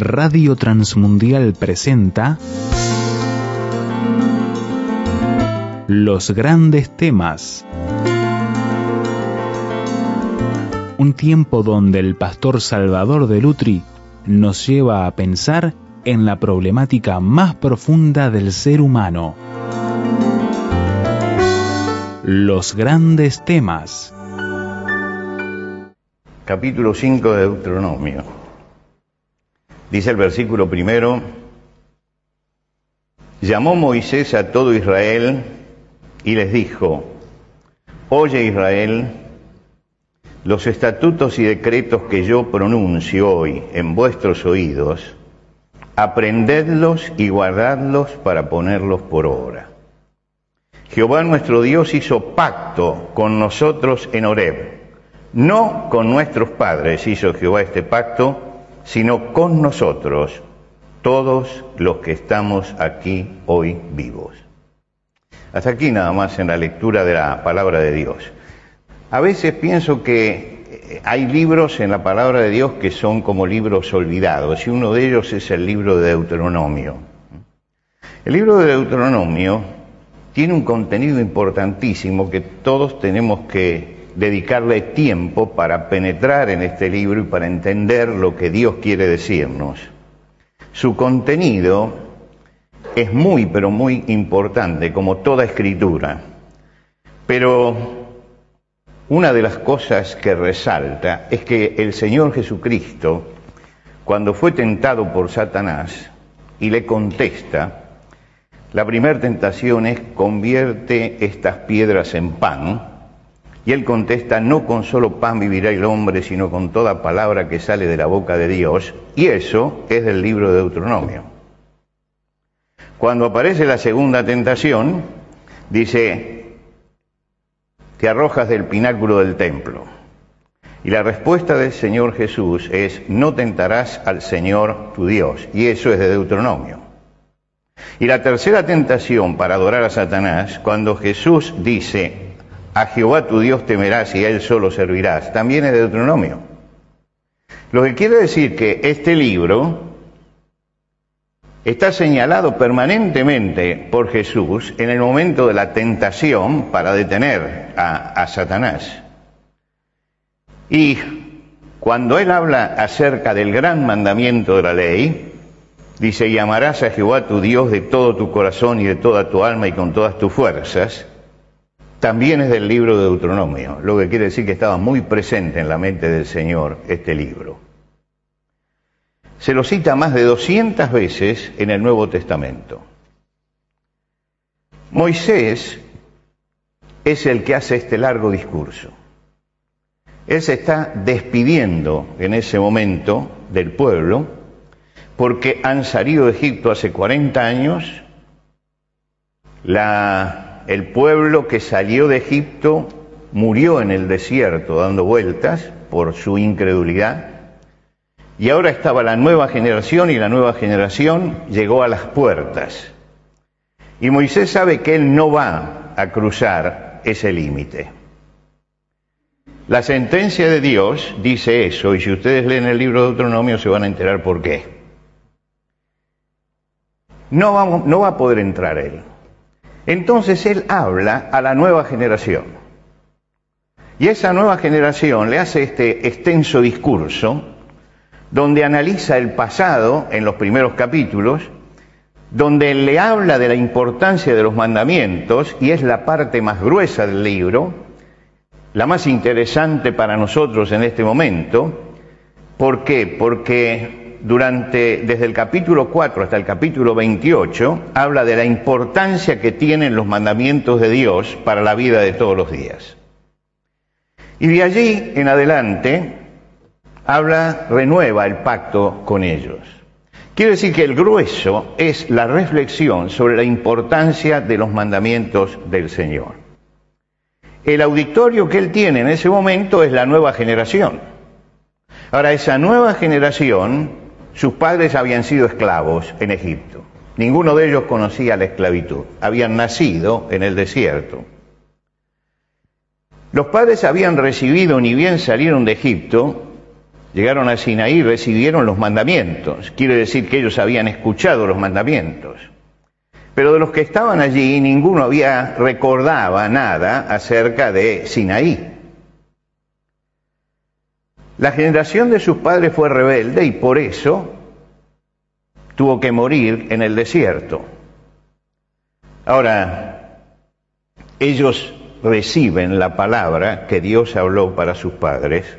Radio Transmundial presenta Los grandes temas. Un tiempo donde el pastor Salvador de Lutri nos lleva a pensar en la problemática más profunda del ser humano. Los grandes temas. Capítulo 5 de Deuteronomio. Dice el versículo primero, llamó Moisés a todo Israel y les dijo, oye Israel, los estatutos y decretos que yo pronuncio hoy en vuestros oídos, aprendedlos y guardadlos para ponerlos por obra. Jehová nuestro Dios hizo pacto con nosotros en Horeb. No con nuestros padres hizo Jehová este pacto, sino con nosotros, todos los que estamos aquí hoy vivos. Hasta aquí nada más en la lectura de la palabra de Dios. A veces pienso que eh, hay libros en la palabra de Dios que son como libros olvidados, y uno de ellos es el libro de Deuteronomio. El libro de Deuteronomio tiene un contenido importantísimo que todos tenemos que dedicarle tiempo para penetrar en este libro y para entender lo que Dios quiere decirnos. Su contenido es muy, pero muy importante, como toda escritura. Pero una de las cosas que resalta es que el Señor Jesucristo, cuando fue tentado por Satanás y le contesta, la primera tentación es convierte estas piedras en pan, y él contesta, no con solo pan vivirá el hombre, sino con toda palabra que sale de la boca de Dios. Y eso es del libro de Deuteronomio. Cuando aparece la segunda tentación, dice, te arrojas del pináculo del templo. Y la respuesta del Señor Jesús es, no tentarás al Señor tu Dios. Y eso es de Deuteronomio. Y la tercera tentación para adorar a Satanás, cuando Jesús dice, a Jehová tu Dios temerás y a Él solo servirás. También es de Deuteronomio. Lo que quiere decir que este libro está señalado permanentemente por Jesús en el momento de la tentación para detener a, a Satanás. Y cuando Él habla acerca del gran mandamiento de la ley, dice, llamarás a Jehová tu Dios de todo tu corazón y de toda tu alma y con todas tus fuerzas también es del libro de Deuteronomio, lo que quiere decir que estaba muy presente en la mente del Señor este libro. Se lo cita más de 200 veces en el Nuevo Testamento. Moisés es el que hace este largo discurso. Él se está despidiendo en ese momento del pueblo porque han salido de Egipto hace 40 años. La el pueblo que salió de Egipto murió en el desierto dando vueltas por su incredulidad. Y ahora estaba la nueva generación y la nueva generación llegó a las puertas. Y Moisés sabe que él no va a cruzar ese límite. La sentencia de Dios dice eso, y si ustedes leen el libro de Deuteronomio se van a enterar por qué. No, no va a poder entrar él. Entonces él habla a la nueva generación. Y esa nueva generación le hace este extenso discurso donde analiza el pasado en los primeros capítulos, donde le habla de la importancia de los mandamientos, y es la parte más gruesa del libro, la más interesante para nosotros en este momento. ¿Por qué? Porque durante, desde el capítulo 4 hasta el capítulo 28, habla de la importancia que tienen los mandamientos de Dios para la vida de todos los días. Y de allí en adelante, habla, renueva el pacto con ellos. Quiere decir que el grueso es la reflexión sobre la importancia de los mandamientos del Señor. El auditorio que él tiene en ese momento es la nueva generación. Ahora, esa nueva generación sus padres habían sido esclavos en Egipto. Ninguno de ellos conocía la esclavitud. Habían nacido en el desierto. Los padres habían recibido, ni bien salieron de Egipto, llegaron a Sinaí y recibieron los mandamientos. Quiere decir que ellos habían escuchado los mandamientos. Pero de los que estaban allí, ninguno había recordaba nada acerca de Sinaí. La generación de sus padres fue rebelde y por eso tuvo que morir en el desierto. Ahora, ellos reciben la palabra que Dios habló para sus padres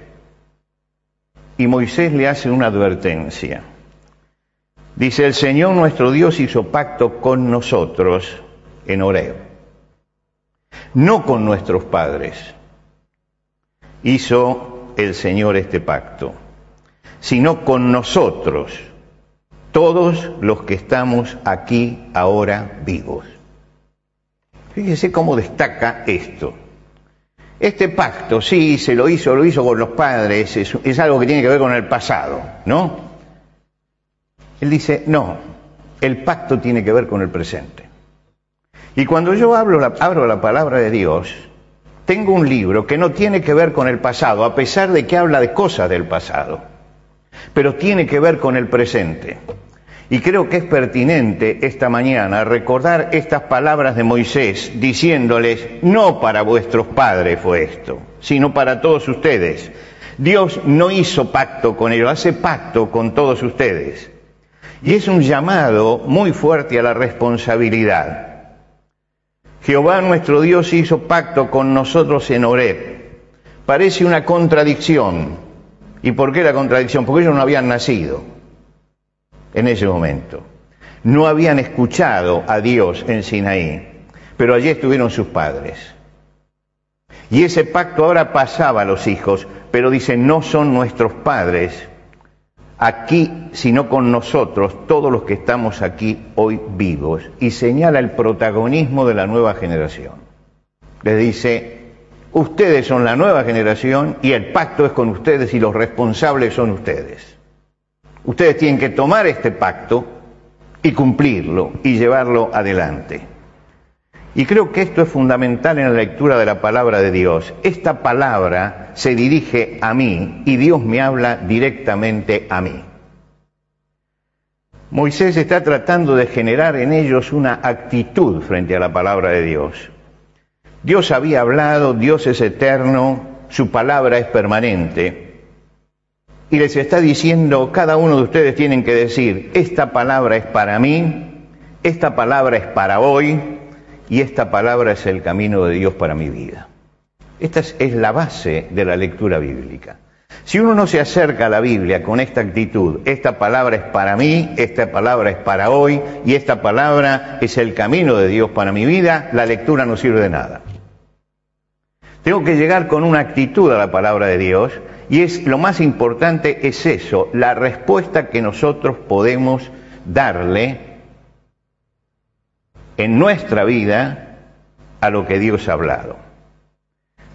y Moisés le hace una advertencia. Dice, el Señor nuestro Dios hizo pacto con nosotros en Oreo, no con nuestros padres. Hizo el Señor este pacto, sino con nosotros, todos los que estamos aquí ahora vivos. Fíjese cómo destaca esto. Este pacto, sí, se lo hizo, lo hizo con los padres, es, algo que tiene que ver con el pasado, ¿no? Él dice, no, el pacto tiene que ver con el presente. Y cuando yo hablo abro la palabra de Dios, tengo un libro que no tiene que ver con el pasado, a pesar de que habla de cosas del pasado, pero tiene que ver con el presente. Y creo que es pertinente esta mañana recordar estas palabras de Moisés diciéndoles, no para vuestros padres fue esto, sino para todos ustedes. Dios no hizo pacto con ellos, hace pacto con todos ustedes. Y es un llamado muy fuerte a la responsabilidad. Jehová nuestro Dios hizo pacto con nosotros en Oreb. Parece una contradicción. ¿Y por qué la contradicción? Porque ellos no habían nacido en ese momento. No habían escuchado a Dios en Sinaí, pero allí estuvieron sus padres. Y ese pacto ahora pasaba a los hijos, pero dice, no son nuestros padres, aquí, sino con nosotros, todos los que estamos aquí hoy vivos, y señala el protagonismo de la nueva generación. Le dice, ustedes son la nueva generación y el pacto es con ustedes y los responsables son ustedes. Ustedes tienen que tomar este pacto y cumplirlo y llevarlo adelante. Y creo que esto es fundamental en la lectura de la palabra de Dios. Esta palabra se dirige a mí y Dios me habla directamente a mí. Moisés está tratando de generar en ellos una actitud frente a la palabra de Dios. Dios había hablado, Dios es eterno, su palabra es permanente. Y les está diciendo, cada uno de ustedes tienen que decir, esta palabra es para mí, esta palabra es para hoy, y esta palabra es el camino de Dios para mi vida. Esta es, la base de la lectura bíblica. Si uno no se acerca a la Biblia con esta actitud, esta palabra es para mí, esta palabra es para hoy y esta palabra es el camino de Dios para mi vida, la lectura no sirve de nada. Tengo que llegar con una actitud a la palabra de Dios y es lo más importante es eso, la respuesta que nosotros podemos darle en nuestra vida a lo que Dios ha hablado.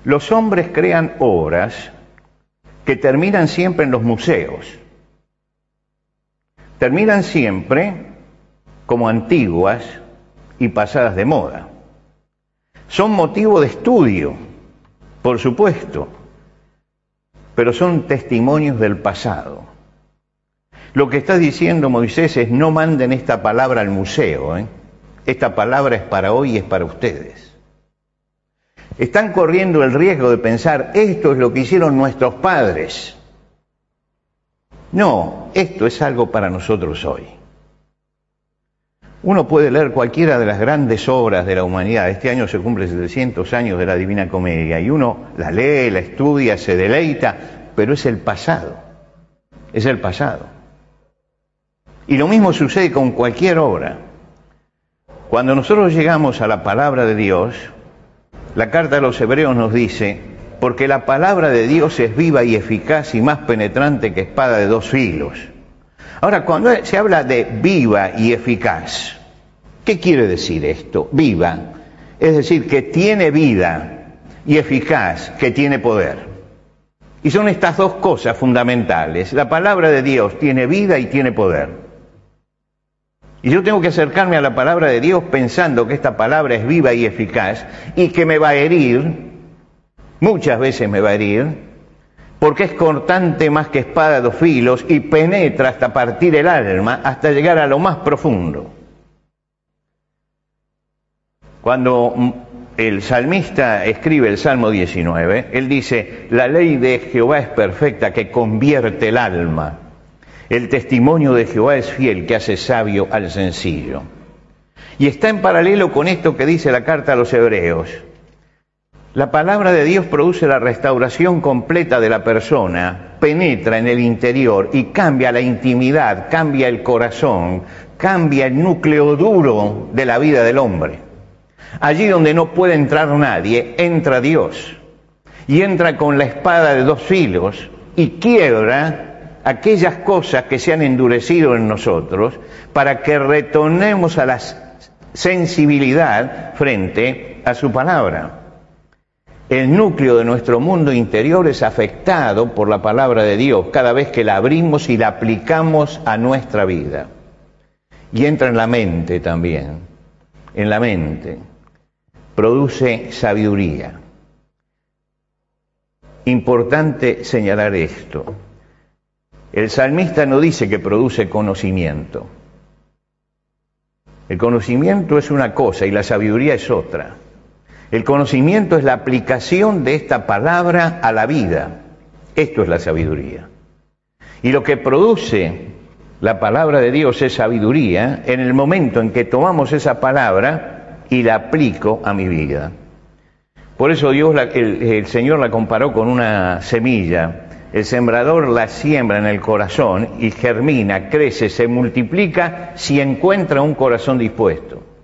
Los hombres crean obras que terminan siempre en los museos. Terminan siempre como antiguas y pasadas de moda. Son motivo de estudio, por supuesto, pero son testimonios del pasado. Lo que está diciendo Moisés es no manden esta palabra al museo, ¿eh? Esta palabra es para hoy y es para ustedes. Están corriendo el riesgo de pensar, esto es lo que hicieron nuestros padres. No, esto es algo para nosotros hoy. Uno puede leer cualquiera de las grandes obras de la humanidad. Este año se cumple 700 años de la Divina Comedia y uno la lee, la estudia, se deleita, pero es el pasado. Es el pasado. Y lo mismo sucede con cualquier obra. Cuando nosotros llegamos a la palabra de Dios, la carta de los hebreos nos dice, porque la palabra de Dios es viva y eficaz y más penetrante que espada de dos filos. Ahora, cuando se habla de viva y eficaz, ¿qué quiere decir esto? Viva, es decir, que tiene vida y eficaz, que tiene poder. Y son estas dos cosas fundamentales. La palabra de Dios tiene vida y tiene poder. Y yo tengo que acercarme a la palabra de Dios pensando que esta palabra es viva y eficaz y que me va a herir, muchas veces me va a herir, porque es cortante más que espada de dos filos y penetra hasta partir el alma, hasta llegar a lo más profundo. Cuando el salmista escribe el Salmo 19, él dice, la ley de Jehová es perfecta que convierte el alma. El testimonio de Jehová es fiel que hace sabio al sencillo. Y está en paralelo con esto que dice la carta a los hebreos. La palabra de Dios produce la restauración completa de la persona, penetra en el interior y cambia la intimidad, cambia el corazón, cambia el núcleo duro de la vida del hombre. Allí donde no puede entrar nadie, entra Dios. Y entra con la espada de dos filos y quiebra aquellas cosas que se han endurecido en nosotros para que retornemos a la sensibilidad frente a su palabra el núcleo de nuestro mundo interior es afectado por la palabra de Dios cada vez que la abrimos y la aplicamos a nuestra vida. Y entra en la mente también, en la mente. Produce sabiduría. Importante señalar esto. El salmista no dice que produce conocimiento. El conocimiento es una cosa y la sabiduría es otra. El conocimiento es la aplicación de esta palabra a la vida. Esto es la sabiduría. Y lo que produce la palabra de Dios es sabiduría en el momento en que tomamos esa palabra y la aplico a mi vida. Por eso Dios, el, el Señor la comparó con una semilla. El sembrador la siembra en el corazón y germina, crece, se multiplica si encuentra un corazón dispuesto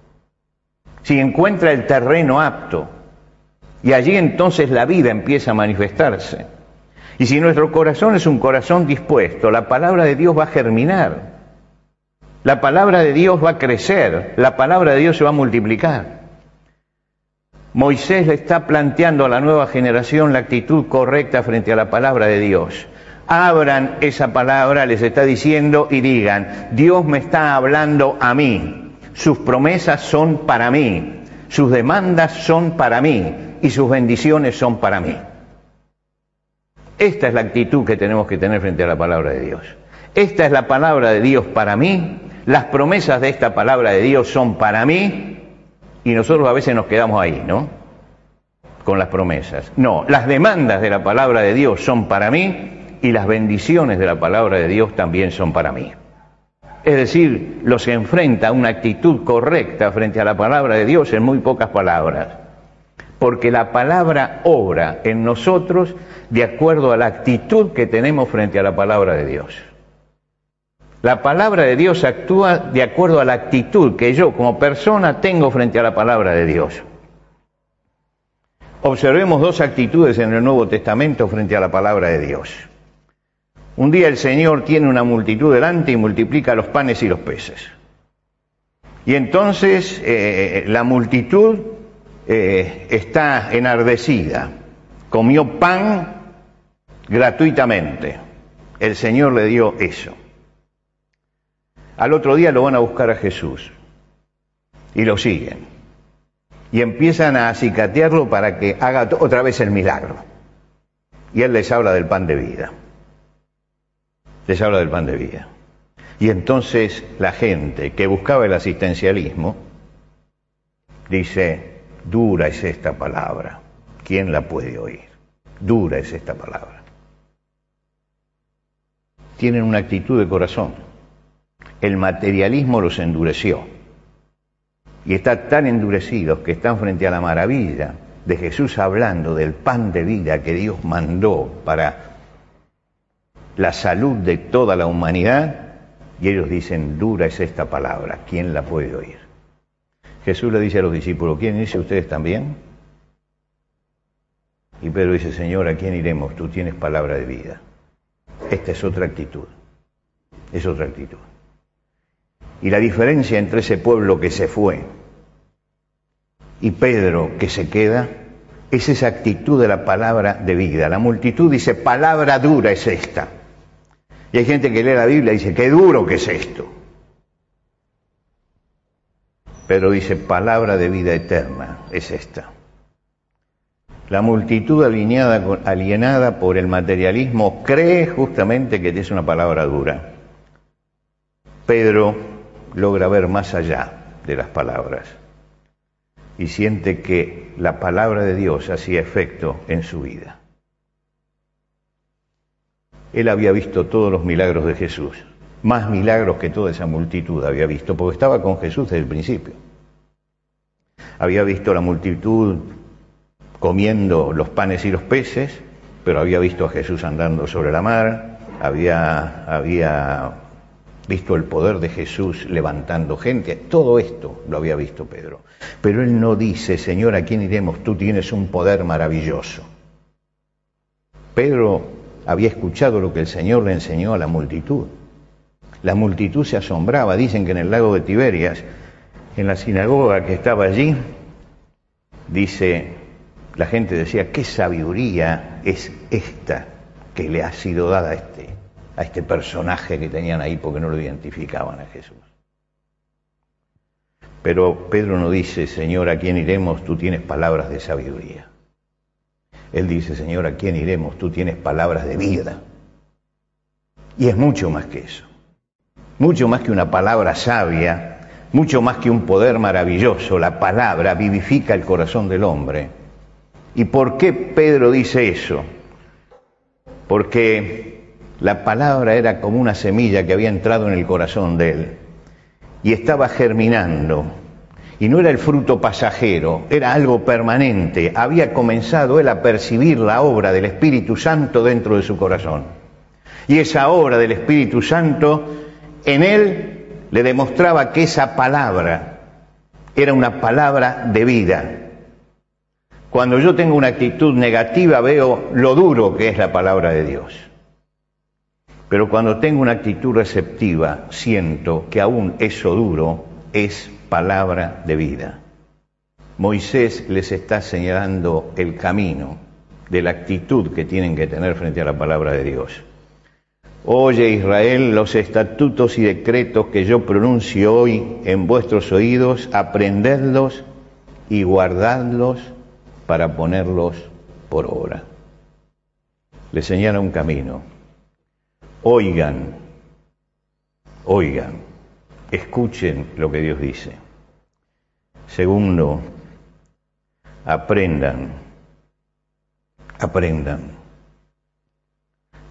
si encuentra el terreno apto. Y allí entonces la vida empieza a manifestarse. Y si nuestro corazón es un corazón dispuesto, la palabra de Dios va a germinar. La palabra de Dios va a crecer. La palabra de Dios se va a multiplicar. Moisés le está planteando a la nueva generación la actitud correcta frente a la palabra de Dios. Abran esa palabra, les está diciendo y digan, Dios me está hablando a mí. Sus promesas son para mí, sus demandas son para mí y sus bendiciones son para mí. Esta es la actitud que tenemos que tener frente a la palabra de Dios. Esta es la palabra de Dios para mí, las promesas de esta palabra de Dios son para mí y nosotros a veces nos quedamos ahí, ¿no? Con las promesas. No, las demandas de la palabra de Dios son para mí y las bendiciones de la palabra de Dios también son para mí. Es decir, los enfrenta a una actitud correcta frente a la palabra de Dios en muy pocas palabras. Porque la palabra obra en nosotros de acuerdo a la actitud que tenemos frente a la palabra de Dios. La palabra de Dios actúa de acuerdo a la actitud que yo como persona tengo frente a la palabra de Dios. Observemos dos actitudes en el Nuevo Testamento frente a la palabra de Dios. Un día el Señor tiene una multitud delante y multiplica los panes y los peces. Y entonces eh, la multitud eh, está enardecida. Comió pan gratuitamente. El Señor le dio eso. Al otro día lo van a buscar a Jesús y lo siguen. Y empiezan a acicatearlo para que haga otra vez el milagro. Y Él les habla del pan de vida les habla del pan de vida. Y entonces la gente que buscaba el asistencialismo dice, dura es esta palabra, ¿quién la puede oír? Dura es esta palabra. Tienen una actitud de corazón. El materialismo los endureció. Y están tan endurecidos que están frente a la maravilla de Jesús hablando del pan de vida que Dios mandó para la salud de toda la humanidad y ellos dicen, dura es esta palabra, ¿quién la puede oír? Jesús le dice a los discípulos, ¿quién dice ustedes también? Y Pedro dice, Señor, ¿a quién iremos? Tú tienes palabra de vida. Esta es otra actitud, es otra actitud. Y la diferencia entre ese pueblo que se fue y Pedro que se queda es esa actitud de la palabra de vida. La multitud dice, palabra dura es esta. Y hay gente que lee la Biblia y dice, qué duro que es esto. Pero dice, palabra de vida eterna es esta. La multitud alienada por el materialismo cree justamente que es una palabra dura. Pedro logra ver más allá de las palabras y siente que la palabra de Dios hacía efecto en su vida. Él había visto todos los milagros de Jesús, más milagros que toda esa multitud había visto, porque estaba con Jesús desde el principio. Había visto la multitud comiendo los panes y los peces, pero había visto a Jesús andando sobre la mar, había, había visto el poder de Jesús levantando gente, todo esto lo había visto Pedro. Pero él no dice, Señor, ¿a quién iremos? Tú tienes un poder maravilloso. Pedro había escuchado lo que el Señor le enseñó a la multitud. La multitud se asombraba, dicen que en el lago de Tiberias, en la sinagoga que estaba allí, dice, la gente decía, ¿qué sabiduría es esta que le ha sido dada a este, a este personaje que tenían ahí porque no lo identificaban a Jesús? Pero Pedro no dice, Señor, ¿a quién iremos? Tú tienes palabras de sabiduría. Él dice, Señor, ¿a quién iremos? Tú tienes palabras de vida. Y es mucho más que eso. Mucho más que una palabra sabia, mucho más que un poder maravilloso. La palabra vivifica el corazón del hombre ¿Y por qué Pedro dice eso? Porque la palabra era como una semilla que había entrado en el corazón de él y estaba germinando. Y no era el fruto pasajero, era algo permanente. Había comenzado él a percibir la obra del Espíritu Santo dentro de su corazón. Y esa obra del Espíritu Santo en él le demostraba que esa palabra era una palabra de vida, cuando yo tengo una actitud negativa veo lo duro que es la palabra de Dios. Pero cuando tengo una actitud receptiva siento que aún eso duro es palabra de vida. Moisés les está señalando el camino de la actitud que tienen que tener frente a la palabra de Dios. Oye Israel, los estatutos y decretos que yo pronuncio hoy en vuestros oídos, aprendedlos y guardadlos para ponerlos por obra. Le señala un camino. Oigan, oigan, escuchen lo que Dios dice. Segundo, aprendan, aprendan.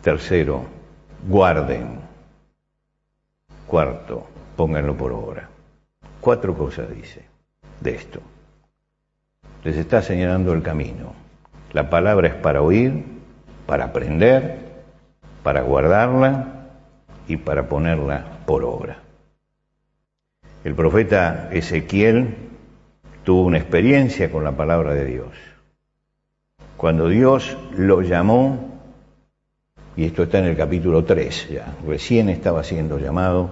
Tercero, guarden. Cuarto, pónganlo por obra. Cuatro cosas dice de esto les está señalando el camino. La palabra es para oír, para aprender, para guardarla y para ponerla por obra. El profeta Ezequiel tuvo una experiencia con la palabra de Dios. Cuando Dios lo llamó, y esto está en el capítulo 3 ya, recién estaba siendo llamado,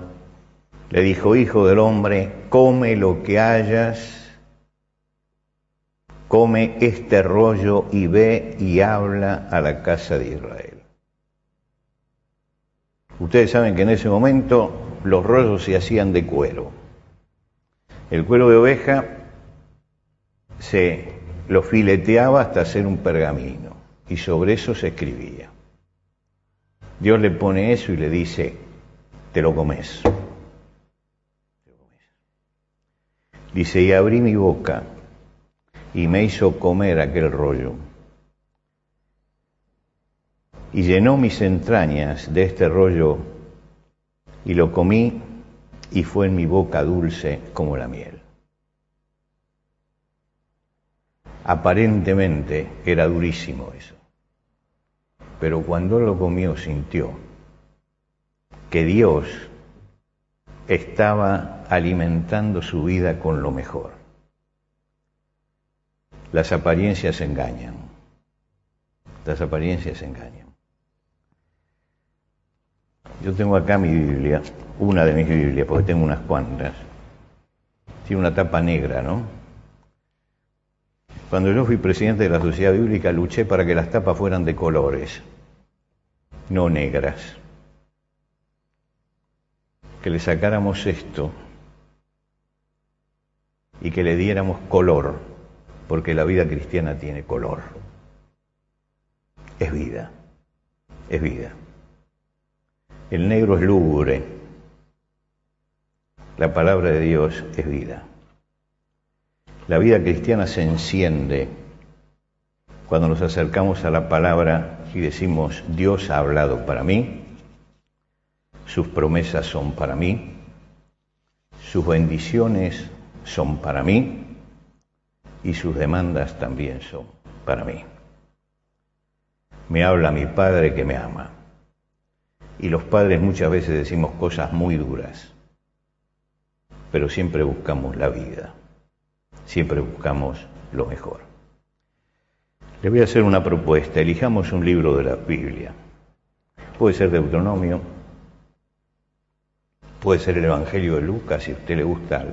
le dijo, Hijo del hombre, come lo que hayas come este rollo y ve y habla a la casa de Israel. Ustedes saben que en ese momento los rollos se hacían de cuero. El cuero de oveja se lo fileteaba hasta hacer un pergamino y sobre eso se escribía. Dios le pone eso y le dice, te lo comes. Dice, y abrí mi boca y me hizo comer aquel rollo. Y llenó mis entrañas de este rollo y lo comí y fue en mi boca dulce como la miel. Aparentemente era durísimo eso, pero cuando lo comió sintió que Dios estaba alimentando su vida con lo mejor. Las apariencias engañan. Las apariencias engañan. Yo tengo acá mi Biblia, una de mis Biblias, porque tengo unas cuantas. Tiene una tapa negra, ¿no? Cuando yo fui presidente de la Sociedad Bíblica luché para que las tapas fueran de colores, no negras. Que le sacáramos esto y que le diéramos color porque la vida cristiana tiene color. es vida, es vida. El negro es lúgubre, la palabra de Dios es vida. La vida cristiana se enciende cuando nos acercamos a la palabra y decimos, Dios ha hablado para mí, sus promesas son para mí, sus bendiciones son para mí y sus demandas también son para mí. Me habla mi Padre que me ama. Y los padres muchas veces decimos cosas muy duras, pero siempre buscamos la vida, siempre buscamos lo mejor. Le voy a hacer una propuesta, elijamos un libro de la Biblia. Puede ser Deuteronomio, puede ser el Evangelio de Lucas, si a usted le gusta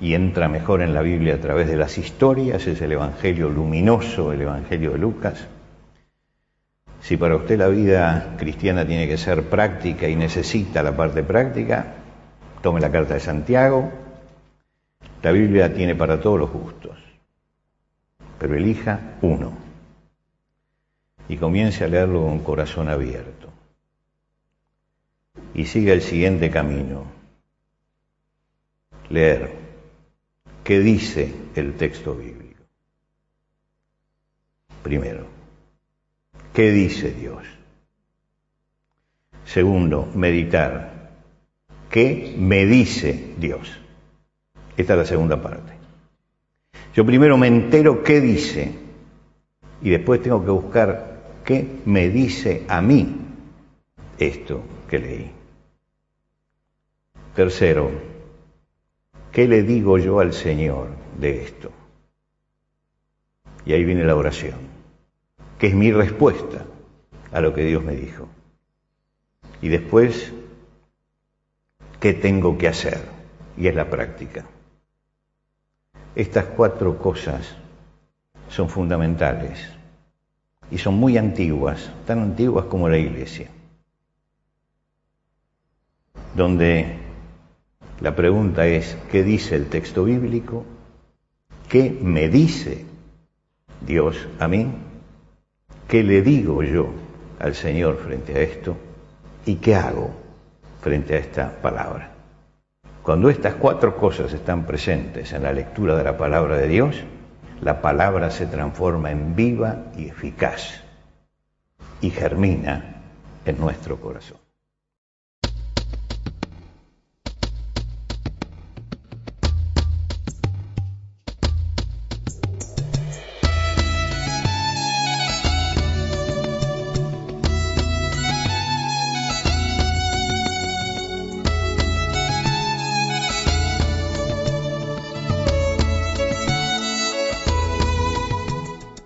y entra mejor en la Biblia a través de las historias, es el Evangelio luminoso, el Evangelio de Lucas. Si para usted la vida cristiana tiene que ser práctica y necesita la parte práctica, tome la carta de Santiago. La Biblia tiene para todos los gustos, pero elija uno y comience a leerlo con corazón abierto. Y siga el siguiente camino. Leer. ¿Qué dice el texto bíblico? Primero. ¿Qué dice Dios? Segundo, meditar. ¿Qué me dice Dios? Esta es la segunda parte. Yo primero me entero qué dice y después tengo que buscar qué me dice a mí esto que leí. Tercero, ¿qué le digo yo al Señor de esto? Y ahí viene la oración que es mi respuesta a lo que Dios me dijo. Y después, ¿qué tengo que hacer? Y es la práctica. Estas cuatro cosas son fundamentales y son muy antiguas, tan antiguas como la iglesia, donde la pregunta es, ¿qué dice el texto bíblico? ¿Qué me dice Dios a mí? ¿Qué le digo yo al Señor frente a esto? ¿Y qué hago frente a esta palabra? Cuando estas cuatro cosas están presentes en la lectura de la palabra de Dios, la palabra se transforma en viva y eficaz y germina en nuestro corazón.